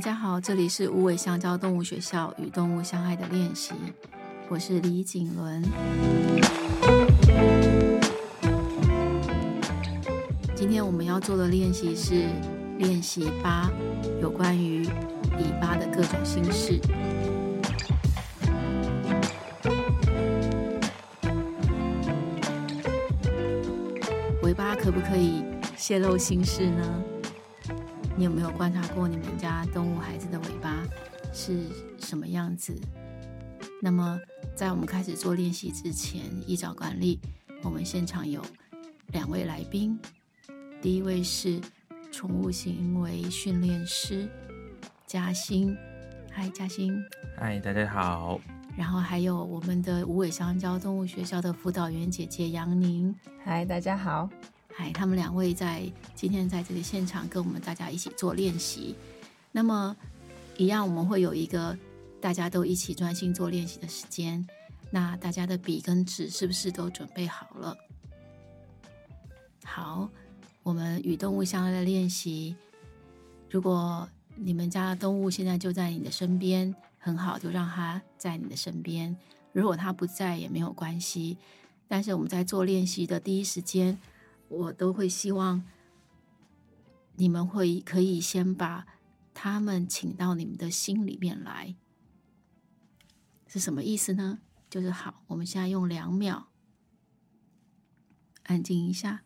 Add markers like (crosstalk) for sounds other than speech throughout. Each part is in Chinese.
大家好，这里是无尾香蕉动物学校与动物相爱的练习，我是李景伦。今天我们要做的练习是练习八，有关于尾巴的各种心事。尾巴可不可以泄露心事呢？你有没有观察过你们家动物孩子的尾巴是什么样子？那么，在我们开始做练习之前，依照惯例，我们现场有两位来宾。第一位是宠物行为训练师嘉欣，嗨，嘉欣，嗨，大家好。然后还有我们的无尾香蕉动物学校的辅导员姐姐杨宁，嗨，大家好。哎，他们两位在今天在这个现场跟我们大家一起做练习。那么，一样我们会有一个大家都一起专心做练习的时间。那大家的笔跟纸是不是都准备好了？好，我们与动物相爱的练习。如果你们家的动物现在就在你的身边，很好，就让它在你的身边。如果它不在也没有关系。但是我们在做练习的第一时间。我都会希望你们会可以先把他们请到你们的心里面来，是什么意思呢？就是好，我们现在用两秒安静一下，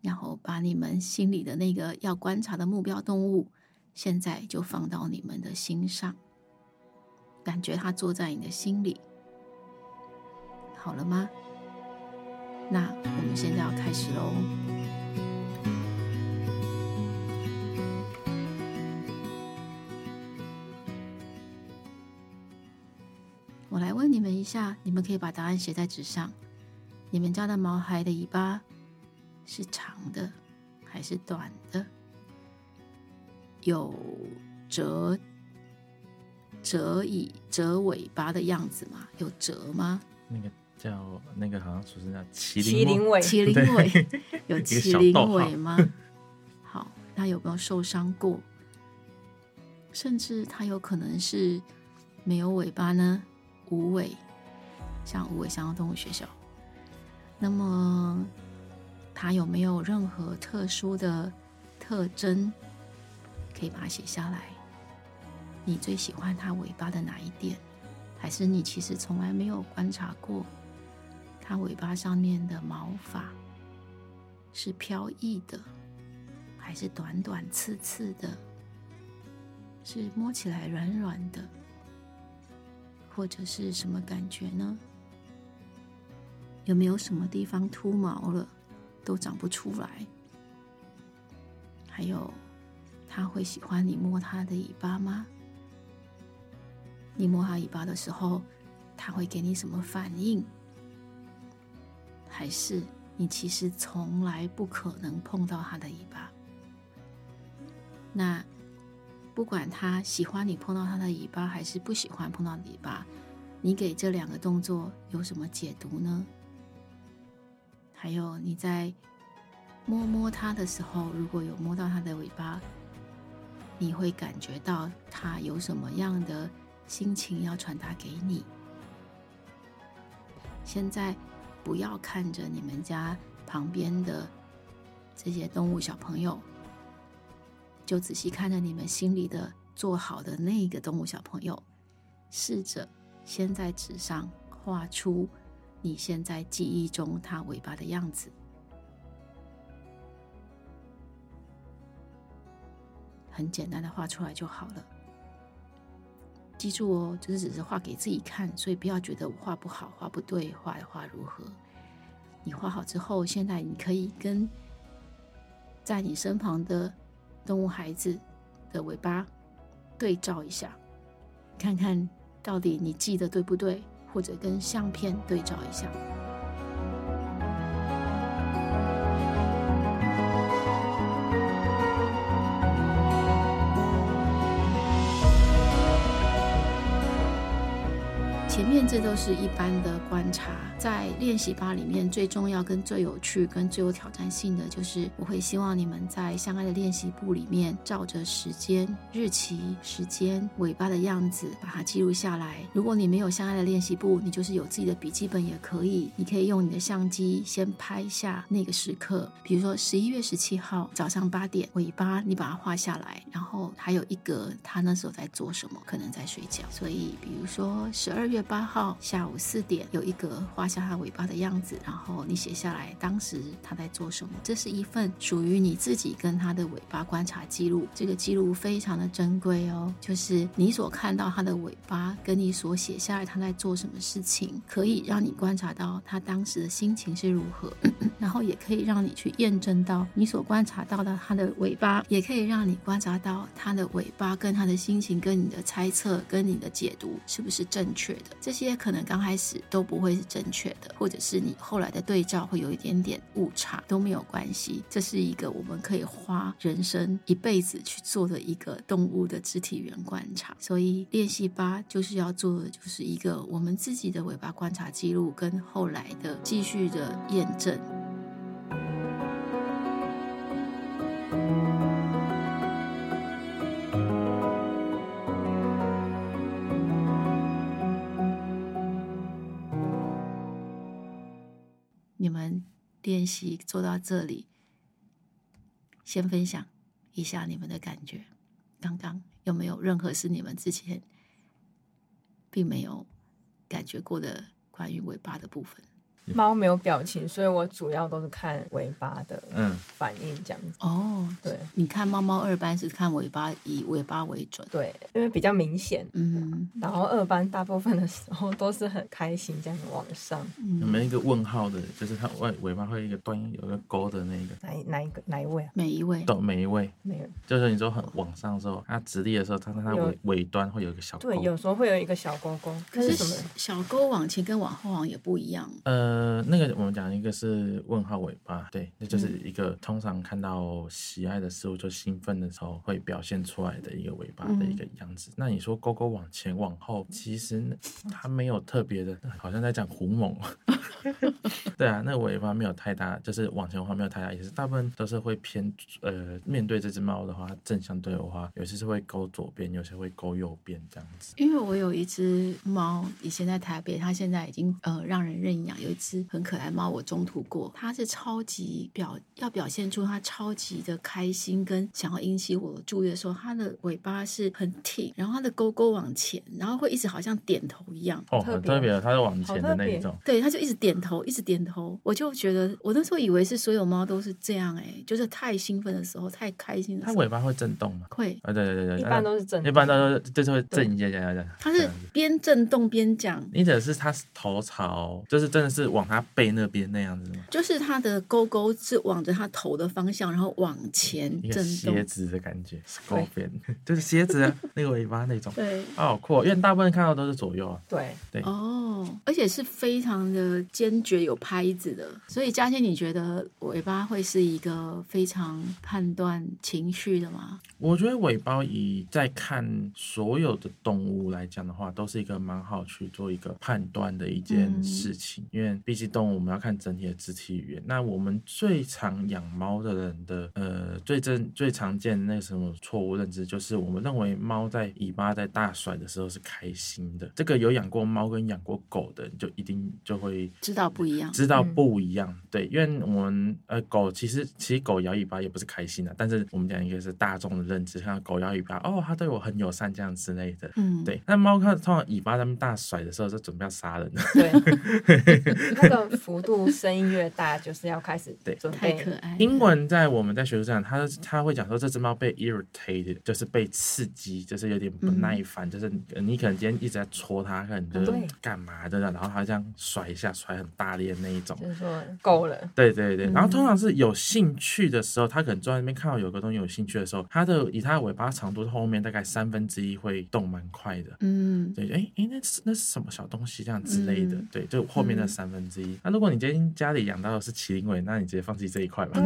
然后把你们心里的那个要观察的目标动物，现在就放到你们的心上，感觉它坐在你的心里，好了吗？那我们现在要开始喽。我来问你们一下，你们可以把答案写在纸上。你们家的毛孩的尾巴是长的还是短的？有折折尾折尾巴的样子吗？有折吗？那个。叫那个好像俗称叫麒麟尾，麒麟尾 (laughs) 有麒麟尾吗？(laughs) 好，他有没有受伤过？甚至他有可能是没有尾巴呢？无尾，像无尾香蕉动物学校。那么它有没有任何特殊的特征？可以把它写下来。你最喜欢它尾巴的哪一点？还是你其实从来没有观察过？它尾巴上面的毛发是飘逸的，还是短短刺刺的？是摸起来软软的，或者是什么感觉呢？有没有什么地方秃毛了，都长不出来？还有，它会喜欢你摸它的尾巴吗？你摸它尾巴的时候，它会给你什么反应？还是你其实从来不可能碰到它的尾巴。那不管他喜欢你碰到他的尾巴，还是不喜欢碰到尾巴，你给这两个动作有什么解读呢？还有你在摸摸它的时候，如果有摸到它的尾巴，你会感觉到它有什么样的心情要传达给你？现在。不要看着你们家旁边的这些动物小朋友，就仔细看着你们心里的做好的那个动物小朋友，试着先在纸上画出你现在记忆中它尾巴的样子，很简单的画出来就好了。记住哦，就是只是画给自己看，所以不要觉得我画不好、画不对、画的画如何。你画好之后，现在你可以跟在你身旁的动物孩子的尾巴对照一下，看看到底你记得对不对，或者跟相片对照一下。这都是一般的观察。在练习吧里面，最重要、跟最有趣、跟最有挑战性的，就是我会希望你们在相爱的练习簿里面，照着时间、日期、时间、尾巴的样子，把它记录下来。如果你没有相爱的练习簿，你就是有自己的笔记本也可以。你可以用你的相机先拍下那个时刻，比如说十一月十七号早上八点，尾巴你把它画下来，然后还有一格，他那时候在做什么？可能在睡觉。所以，比如说十二月八号下午四点，有一格画下它尾巴的样子，然后你写下来当时他在做什么。这是一份属于你自己跟他的尾巴观察记录，这个记录非常的珍贵哦。就是你所看到他的尾巴，跟你所写下来他在做什么事情，可以让你观察到他当时的心情是如何，(clears throat) 然后也可以让你去验证到你所观察到的他的尾巴，也可以让你观察到他的尾巴跟他的心情跟你的猜测跟你的解读是不是正确的。这些也可能刚开始都不会是正确的，或者是你后来的对照会有一点点误差，都没有关系。这是一个我们可以花人生一辈子去做的一个动物的肢体语言观察。所以练习八就是要做的就是一个我们自己的尾巴观察记录，跟后来的继续的验证。练习做到这里，先分享一下你们的感觉。刚刚有没有任何是你们之前并没有感觉过的关于尾巴的部分？猫没有表情，所以我主要都是看尾巴的嗯反应这样子。哦，对，你看猫猫二班是看尾巴，以尾巴为准。对，因为比较明显。嗯，然后二班大部分的时候都是很开心这样往上。有没有一个问号的？就是它尾尾巴会一个端有一个勾的那个。哪哪一个哪一位啊？每一位。都每一位。没有。就是你说很往上的时候，它直立的时候，它它尾尾端会有一个小勾。对，有时候会有一个小勾勾。可是什么？小勾往前跟往后好像也不一样。呃，那个我们讲。一个是问号尾巴，对，那就是一个通常看到喜爱的事物就兴奋的时候会表现出来的一个尾巴的一个样子。嗯、那你说勾勾往前往后，其实它没有特别的，好像在讲胡猛。(laughs) 对啊，那尾巴没有太大，就是往前的话没有太大意思，大部分都是会偏呃，面对这只猫的话，正相对的话，有些是会勾左边，有些会勾右边这样子。因为我有一只猫，以前在台北，它现在已经呃让人认养，有一只很可爱猫。我中途过，它是超级表要表现出它超级的开心跟想要引起我的注意的时候，它的尾巴是很挺，然后它的勾勾往前，然后会一直好像点头一样，哦，很特别，它是往前的那一种，对，它就一直点头，一直点头，我就觉得我那时候以为是所有猫都是这样，哎，就是太兴奋的时候，太开心的时候，它尾巴会震动吗？会，啊，对对对对，一般都是震，一般都是就是会震一下，这样这样，它是边震动边讲，你指的是它头朝，就是真的是往他背那边。那样子吗？就是他的勾勾是往着他头的方向，然后往前震动，蝎子的感觉，Scorpion (laughs) 就是蝎子啊，那个尾巴那种，对，好酷，因为大部分看到都是左右啊，对。对。哦，而且是非常的坚决有拍子的，所以嘉欣，你觉得尾巴会是一个非常判断情绪的吗？我觉得尾巴以在看所有的动物来讲的话，都是一个蛮好去做一个判断的一件事情，嗯、因为毕竟动物我们要看整体的肢体语言。那我们最常养猫的人的呃最正最常见的那个什么错误认知，就是我们认为猫在尾巴在大甩的时候是开心的。这个有养过猫跟养过狗的人就一定就会知道不一样，知道不一样。嗯、对，因为我们呃狗其实其实狗摇尾巴也不是开心的，但是我们讲一个是大众的认知，像狗摇尾巴哦，它对我很友善这样之类的。嗯，对。那猫看通常尾巴在那大甩的时候，就准备要杀人了。对，(laughs) 那个幅度声音越大，就是要开始对，太可爱。英文在我们在学术上，他他会讲说，这只猫被 irritated，就是被刺激，就是有点不耐烦，嗯、就是你可能今天一直在戳它，可能就是干嘛的，然后它这样甩一下，甩很大力的那一种，就是说够了。对对对，然后通常是有兴趣的时候，它可能坐在那边看到有个东西有兴趣的时候，它的以它的尾巴长度后面大概三分之一会动蛮快的。嗯，对，哎哎，那是那是什么小东西这样之类的？嗯、对，就后面那三分分之一。那如果你今天家里养到的是麒麟尾，那你直接放弃这一块吧。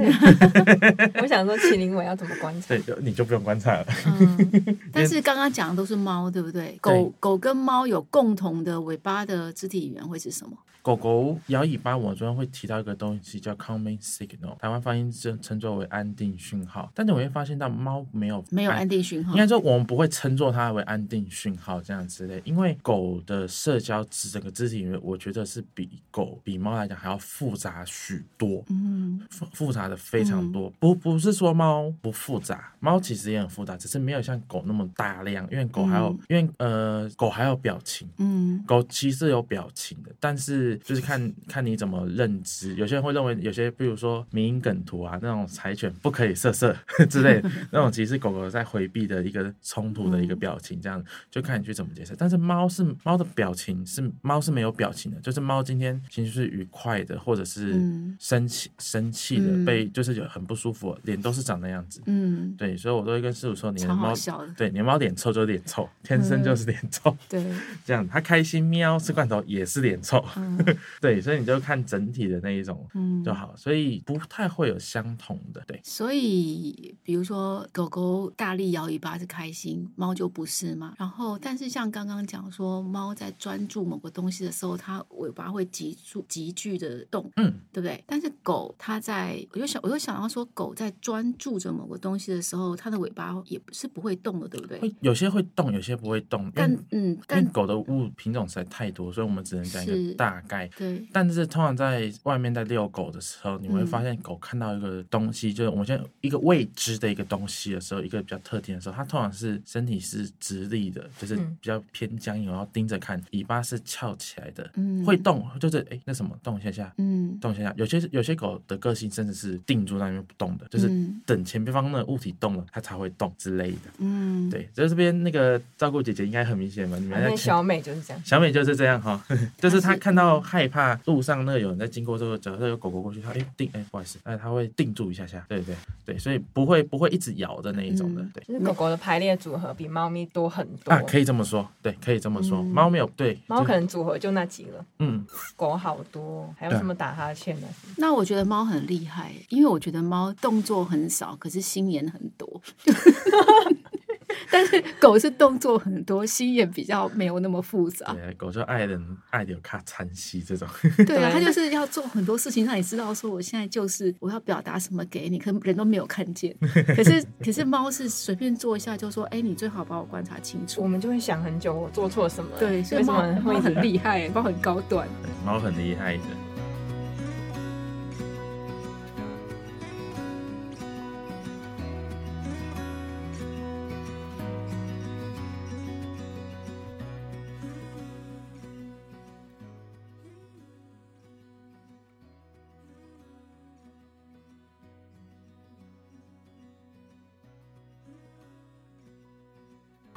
(laughs) 我想说麒麟尾要怎么观察？对，就你就不用观察了。嗯，(laughs) 但是刚刚讲的都是猫，对不对？狗狗跟猫有共同的尾巴的肢体语言会是什么？狗狗摇尾巴，我昨天会提到一个东西叫 calming signal，台湾发音称称作为安定讯号。但是我会发现到猫没有没有安定讯号，应该说我们不会称作它为安定讯号这样之类，因为狗的社交整个肢体语言，我觉得是比狗比猫来讲还要复杂许多，嗯，复复杂的非常多。嗯、不不是说猫不复杂，猫其实也很复杂，只是没有像狗那么大量，因为狗还有、嗯、因为呃狗还有表情，嗯，狗其实有表情的，但是。就是看看你怎么认知，有些人会认为有些，比如说民营梗图啊，那种柴犬不可以色色 (laughs) 之类的，那种其实狗狗在回避的一个冲突的一个表情，这样就看你去怎么解释。但是猫是猫的表情是猫是没有表情的，就是猫今天情绪是愉快的，或者是生气生气的，被就是有很不舒服，脸都是长那样子。嗯，对，所以我都会跟师傅说，你的猫对你的猫脸臭就是脸臭，天生就是脸臭。对，(laughs) 这样它开心喵吃罐头也是脸臭。(laughs) 对，所以你就看整体的那一种就好，嗯、所以不太会有相同的。对，所以比如说狗狗大力摇尾巴是开心，猫就不是嘛。然后，但是像刚刚讲说，猫在专注某个东西的时候，它尾巴会急速急剧的动，嗯，对不对？但是狗它在，我就想，我就想要说，狗在专注着某个东西的时候，它的尾巴也是不会动的，对不对？会有些会动，有些不会动。但嗯，但狗的物品种实在太多，所以我们只能讲一个大概。对，但是通常在外面在遛狗的时候，你会发现狗看到一个东西，嗯、就是我们现在一个未知的一个东西的时候，一个比较特定的时候，它通常是身体是直立的，就是比较偏僵硬，然后盯着看，尾巴是翘起来的，嗯，会动，就是哎，那什么动一下下，嗯，动一下下。有些有些狗的个性甚至是定住在那边不动的，就是等前边方的物体动了，它才会动之类的，嗯，对。就是这边那个照顾姐姐应该很明显嘛，你们小美就是这样，小美就是这样哈，(laughs) 就是她看到害怕。路上那有人在经过这个，假设有狗狗过去，它哎定哎不好意思，哎它会定住一下下，对对对，所以不会不会一直咬的那一种的，对。就是狗狗的排列组合比猫咪多很多啊，可以这么说，对，可以这么说。猫没有对，猫可能组合就那几个，嗯，狗好多，还有什么打哈欠的？那我觉得猫很厉害，因为我觉得猫动作很少，可是心眼很多。(laughs) 但是狗是动作很多，心眼比较没有那么复杂。对，狗就爱人爱的有卡惨兮这种。对啊，(laughs) 它就是要做很多事情，让你知道说我现在就是我要表达什么给你，可能人都没有看见。(laughs) 可是可是猫是随便做一下就说，哎，你最好把我观察清楚。我们就会想很久，我做错什么？对，所以猫猫很厉害，猫很高端。猫很厉害的。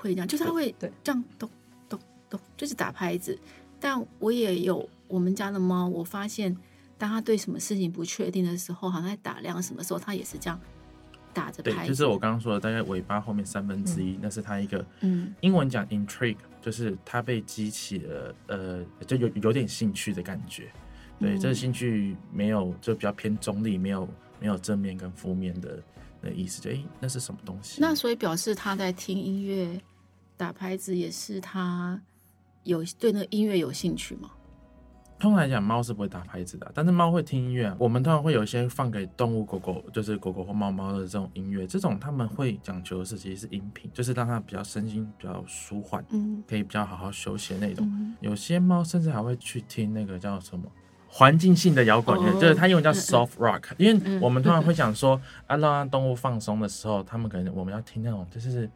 会这样，就是他会这样咚咚咚，就是打拍子。但我也有我们家的猫，我发现当它对什么事情不确定的时候，好像在打量什么时候，它也是这样打着拍子。就是我刚刚说的，大概尾巴后面三分之一，嗯、那是它一个，嗯，英文讲 intrigue，就是它被激起了，呃，就有有点兴趣的感觉。对，嗯、这个兴趣没有，就比较偏中立，没有没有正面跟负面的。的意思就哎，那是什么东西？那所以表示他在听音乐、打拍子，也是他有对那个音乐有兴趣吗？通常来讲，猫是不会打拍子的，但是猫会听音乐啊。我们通常会有一些放给动物，狗狗就是狗狗或猫猫的这种音乐，这种他们会讲求的是其实是音频，就是让它比较身心比较舒缓，嗯，可以比较好好休息的那种。嗯、有些猫甚至还会去听那个叫什么？环境性的摇滚乐，oh, 就是它英文叫 soft rock，因为我们通常会讲说，啊，让动物放松的时候，他们可能我们要听那种，就是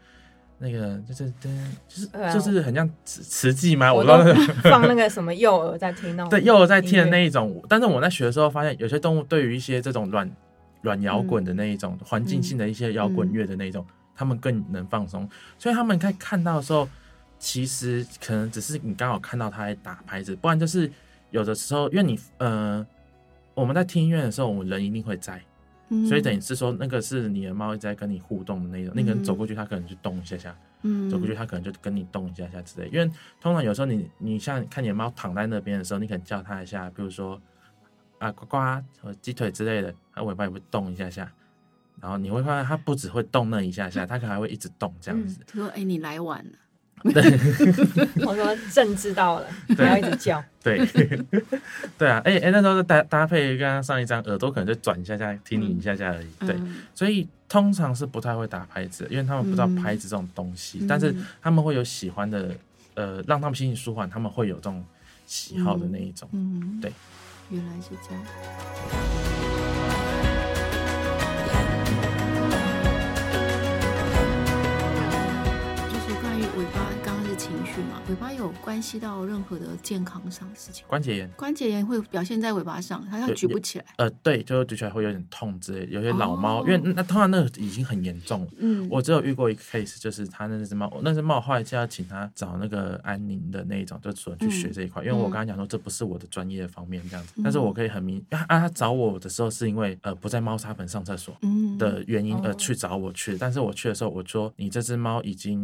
那个，就是，就是，就是很像慈慈济吗？我不知道放那个什么幼儿在听那种，(laughs) 对，幼儿在听的那一种。但是我在学的时候发现，有些动物对于一些这种软软摇滚的那一种环境性的一些摇滚乐的那一种，他们更能放松。所以他们在看到的时候，其实可能只是你刚好看到他在打拍子，不然就是。有的时候，因为你呃，我们在听音乐的时候，我们人一定会在，嗯、所以等于是说，那个是你的猫一直在跟你互动的那种。嗯、你可能走过去，它可能就动一下下，嗯，走过去它可能就跟你动一下下之类。因为通常有时候你你像看你的猫躺在那边的时候，你可能叫它一下，比如说啊呱呱或鸡腿之类的，它尾巴也会动一下下。然后你会发现它不只会动那一下下，它可能还会一直动这样子。他、嗯、说：“哎、欸，你来晚了。”对，我说朕知道了，不要一直叫。对，(laughs) 对啊，哎、欸、哎，那时候搭搭配刚刚上一张，耳朵可能就转一下下，听你一下下而已。嗯、对，所以通常是不太会打拍子，因为他们不知道拍子这种东西，嗯、但是他们会有喜欢的，呃，让他们心情舒缓，他们会有这种喜好的那一种。嗯，对，原来是这样。关系到任何的健康上的事情，关节炎，关节炎会表现在尾巴上，它要举不起来。呃，对，就举起来会有点痛之类。有些老猫，哦、因为那通常那个已经很严重了。嗯，我只有遇过一个 case，就是他那只猫，那只猫后来就要请他找那个安宁的那一种，就主人去学这一块。嗯、因为我刚刚讲说这不是我的专业方面这样子，嗯、但是我可以很明，啊，他找我的时候是因为呃不在猫砂盆上厕所的原因而去找我去，嗯、但是我去的时候我说你这只猫已经，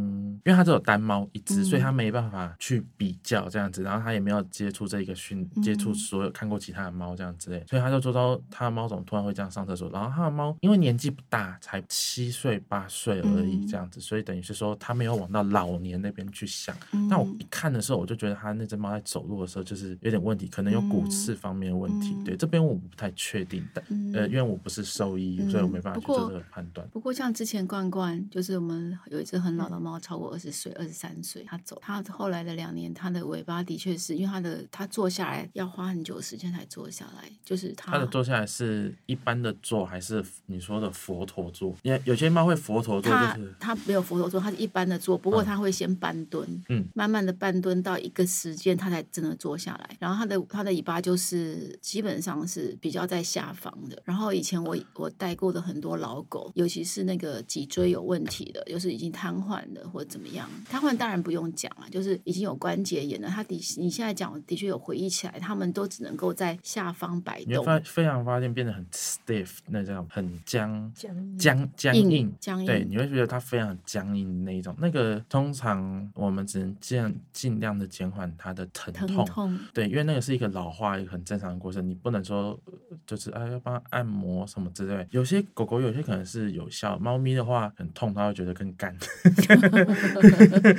因为它只有单猫一只，嗯、所以它没办法。去比较这样子，然后他也没有接触这个训，接触所有看过其他的猫这样之类，所以他就说到他的猫怎么突然会这样上厕所，然后他的猫因为年纪不大，才七岁八岁而已这样子，所以等于是说他没有往到老年那边去想。但我一看的时候，我就觉得他那只猫在走路的时候就是有点问题，可能有骨刺方面的问题。对，这边我不太确定的，呃，因为我不是兽医，所以我没办法去做这个判断。不过像之前罐罐，就是我们有一只很老的猫，超过二十岁，二十三岁，它走，它后来的两年，它的尾巴的确是因为它的它坐下来要花很久时间才坐下来，就是它，它的坐下来是一般的坐还是你说的佛陀坐？因为有些猫会佛陀坐，就是它没有佛陀坐，它是一般的坐，不过它会先半蹲，嗯，慢慢的半蹲到一个时间，它才真的坐下来。然后它的它的尾巴就是基本上是比较在下方的。然后以前我我带过的很多老狗，尤其是那个脊椎有问题的，就是已经瘫痪的或者怎么样，瘫痪当然不用讲了，就是已经有关。节炎的，他的你现在讲的确有回忆起来，他们都只能够在下方摆动，发非常发现变得很 stiff，那叫很僵僵僵硬僵硬，对，你会觉得它非常僵硬的那一种。那个通常我们只能尽尽量的减缓它的疼痛，疼痛对，因为那个是一个老化一个很正常的过程，你不能说就是啊要帮它按摩什么之类。有些狗狗有些可能是有效，猫咪的话很痛，它会觉得更干。(laughs)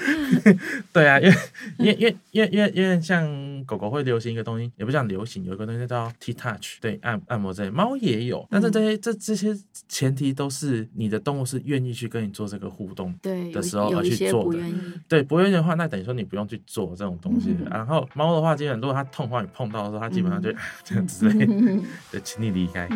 (laughs) 对啊，因为。(laughs) 因为因为因为因为因为像狗狗会流行一个东西，也不讲流行，有一个东西叫 T touch，对，按按摩这些，猫也有，但是这些这这些前提都是你的动物是愿意去跟你做这个互动的时候而去做的，对，不愿意的话，那等于说你不用去做这种东西。然后猫的话，基本上如果它痛的话，你碰到的时候，它基本上就 (laughs) 这样之类，(laughs) 对，请你离开。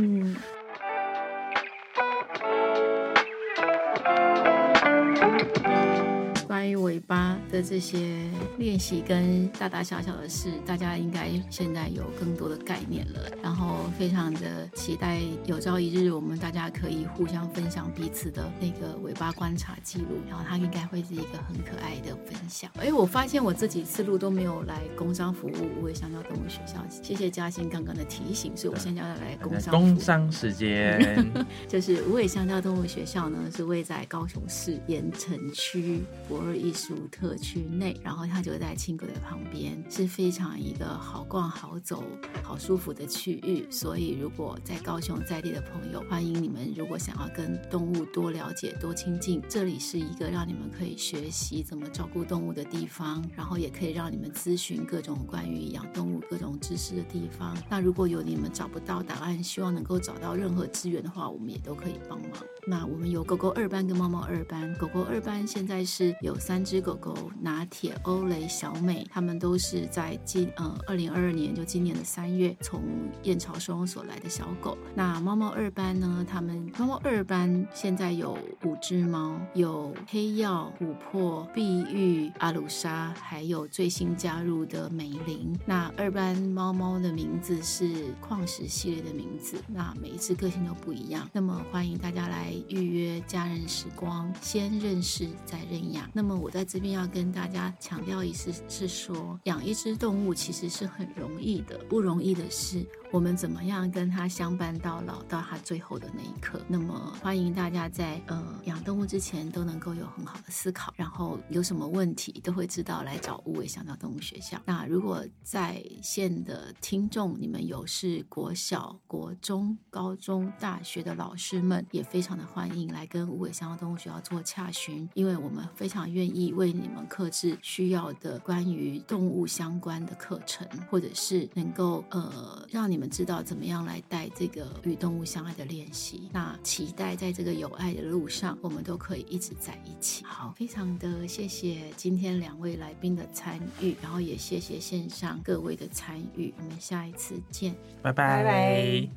尾巴的这些练习跟大大小小的事，大家应该现在有更多的概念了。然后非常的期待有朝一日我们大家可以互相分享彼此的那个尾巴观察记录，然后它应该会是一个很可爱的分享。哎，我发现我这几次录都没有来工商服务无尾香蕉动物学校，谢谢嘉欣刚刚的提醒，所以我现在要来工商。工商时间 (laughs) 就是无尾香蕉动物学校呢，是位在高雄市盐城区驳艺术特区内，然后它就在轻轨的旁边，是非常一个好逛、好走、好舒服的区域。所以，如果在高雄在地的朋友，欢迎你们。如果想要跟动物多了解、多亲近，这里是一个让你们可以学习怎么照顾动物的地方，然后也可以让你们咨询各种关于养动物各种知识的地方。那如果有你们找不到答案，希望能够找到任何资源的话，我们也都可以帮忙。那我们有狗狗二班跟猫猫二班，狗狗二班现在是有三只狗狗，拿铁、欧蕾、小美，他们都是在今呃二零二二年就今年的三月从燕巢收容所来的小狗。那猫猫二班呢？他们猫猫二班现在有五只猫，有黑曜、琥珀、碧玉、阿鲁莎，还有最新加入的美玲。那二班猫猫的名字是矿石系列的名字，那每一只个性都不一样。那么欢迎大家来。预约家人时光，先认识再认养。那么我在这边要跟大家强调一次，是说养一只动物其实是很容易的，不容易的是。我们怎么样跟它相伴到老，到它最后的那一刻？那么欢迎大家在呃养动物之前都能够有很好的思考，然后有什么问题都会知道来找无尾香蕉动物学校。那如果在线的听众，你们有是国小、国中、高中、大学的老师们，也非常的欢迎来跟无尾香蕉动物学校做洽询，因为我们非常愿意为你们克制需要的关于动物相关的课程，或者是能够呃让你们。知道怎么样来带这个与动物相爱的练习，那期待在这个有爱的路上，我们都可以一直在一起。好，非常的谢谢今天两位来宾的参与，然后也谢谢线上各位的参与，我们下一次见，拜拜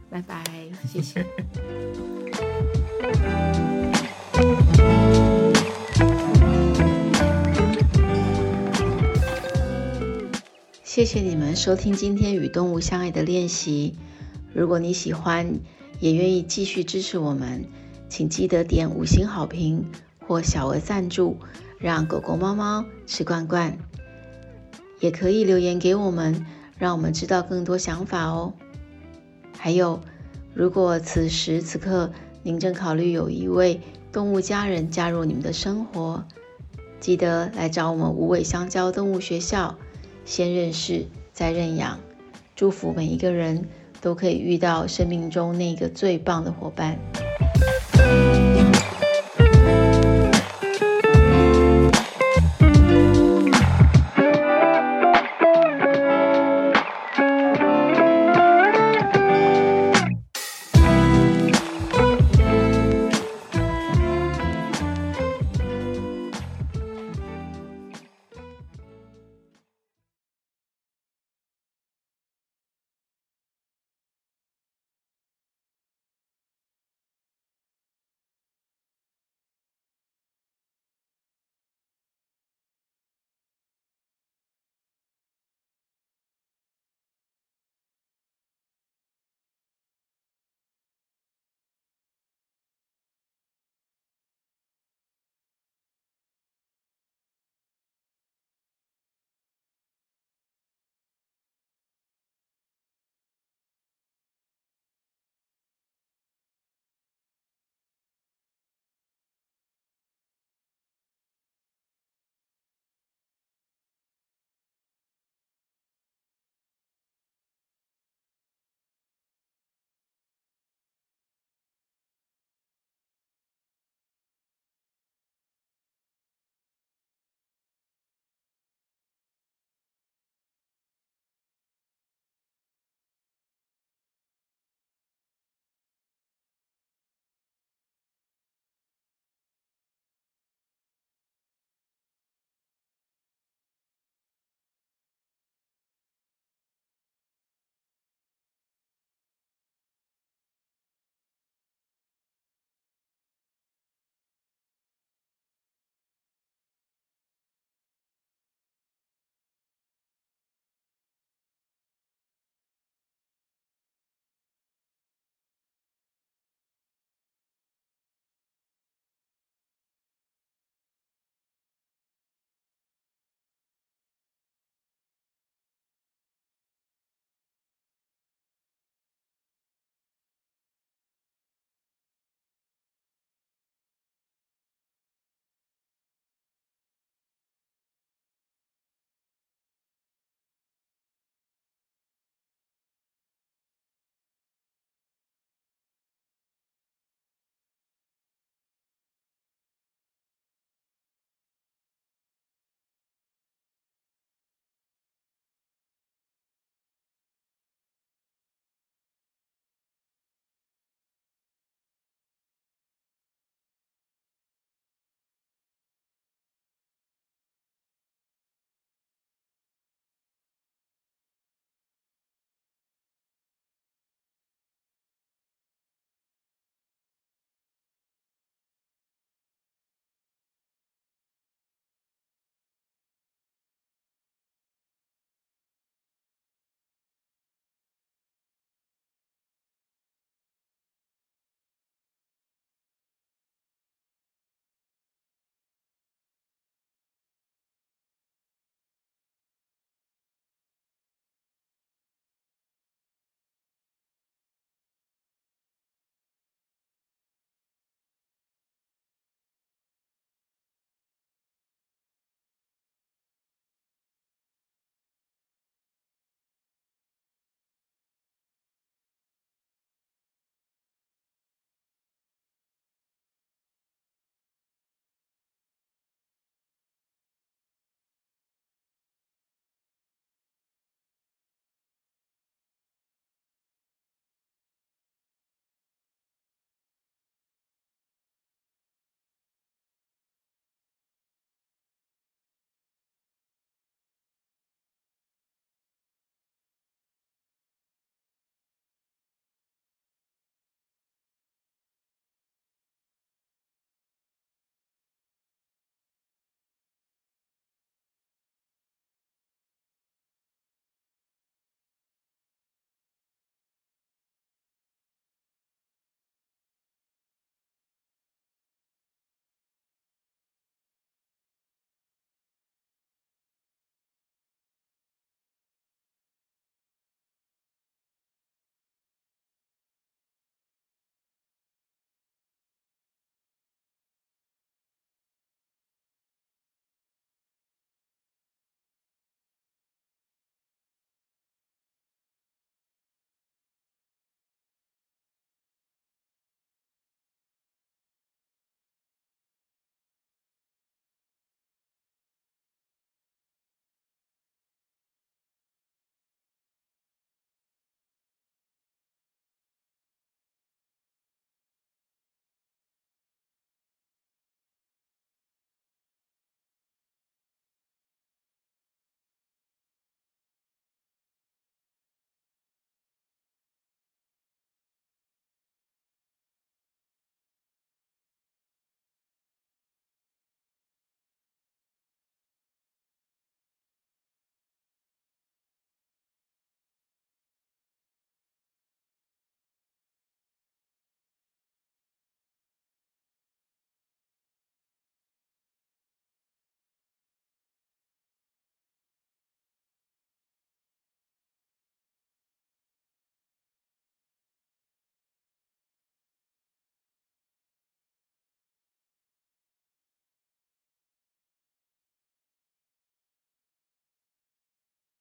拜拜拜，谢谢。谢谢你们收听今天与动物相爱的练习。如果你喜欢，也愿意继续支持我们，请记得点五星好评或小额赞助，让狗狗、猫猫吃罐罐。也可以留言给我们，让我们知道更多想法哦。还有，如果此时此刻您正考虑有一位动物家人加入你们的生活，记得来找我们无尾香蕉动物学校。先认识，再认养。祝福每一个人都可以遇到生命中那个最棒的伙伴。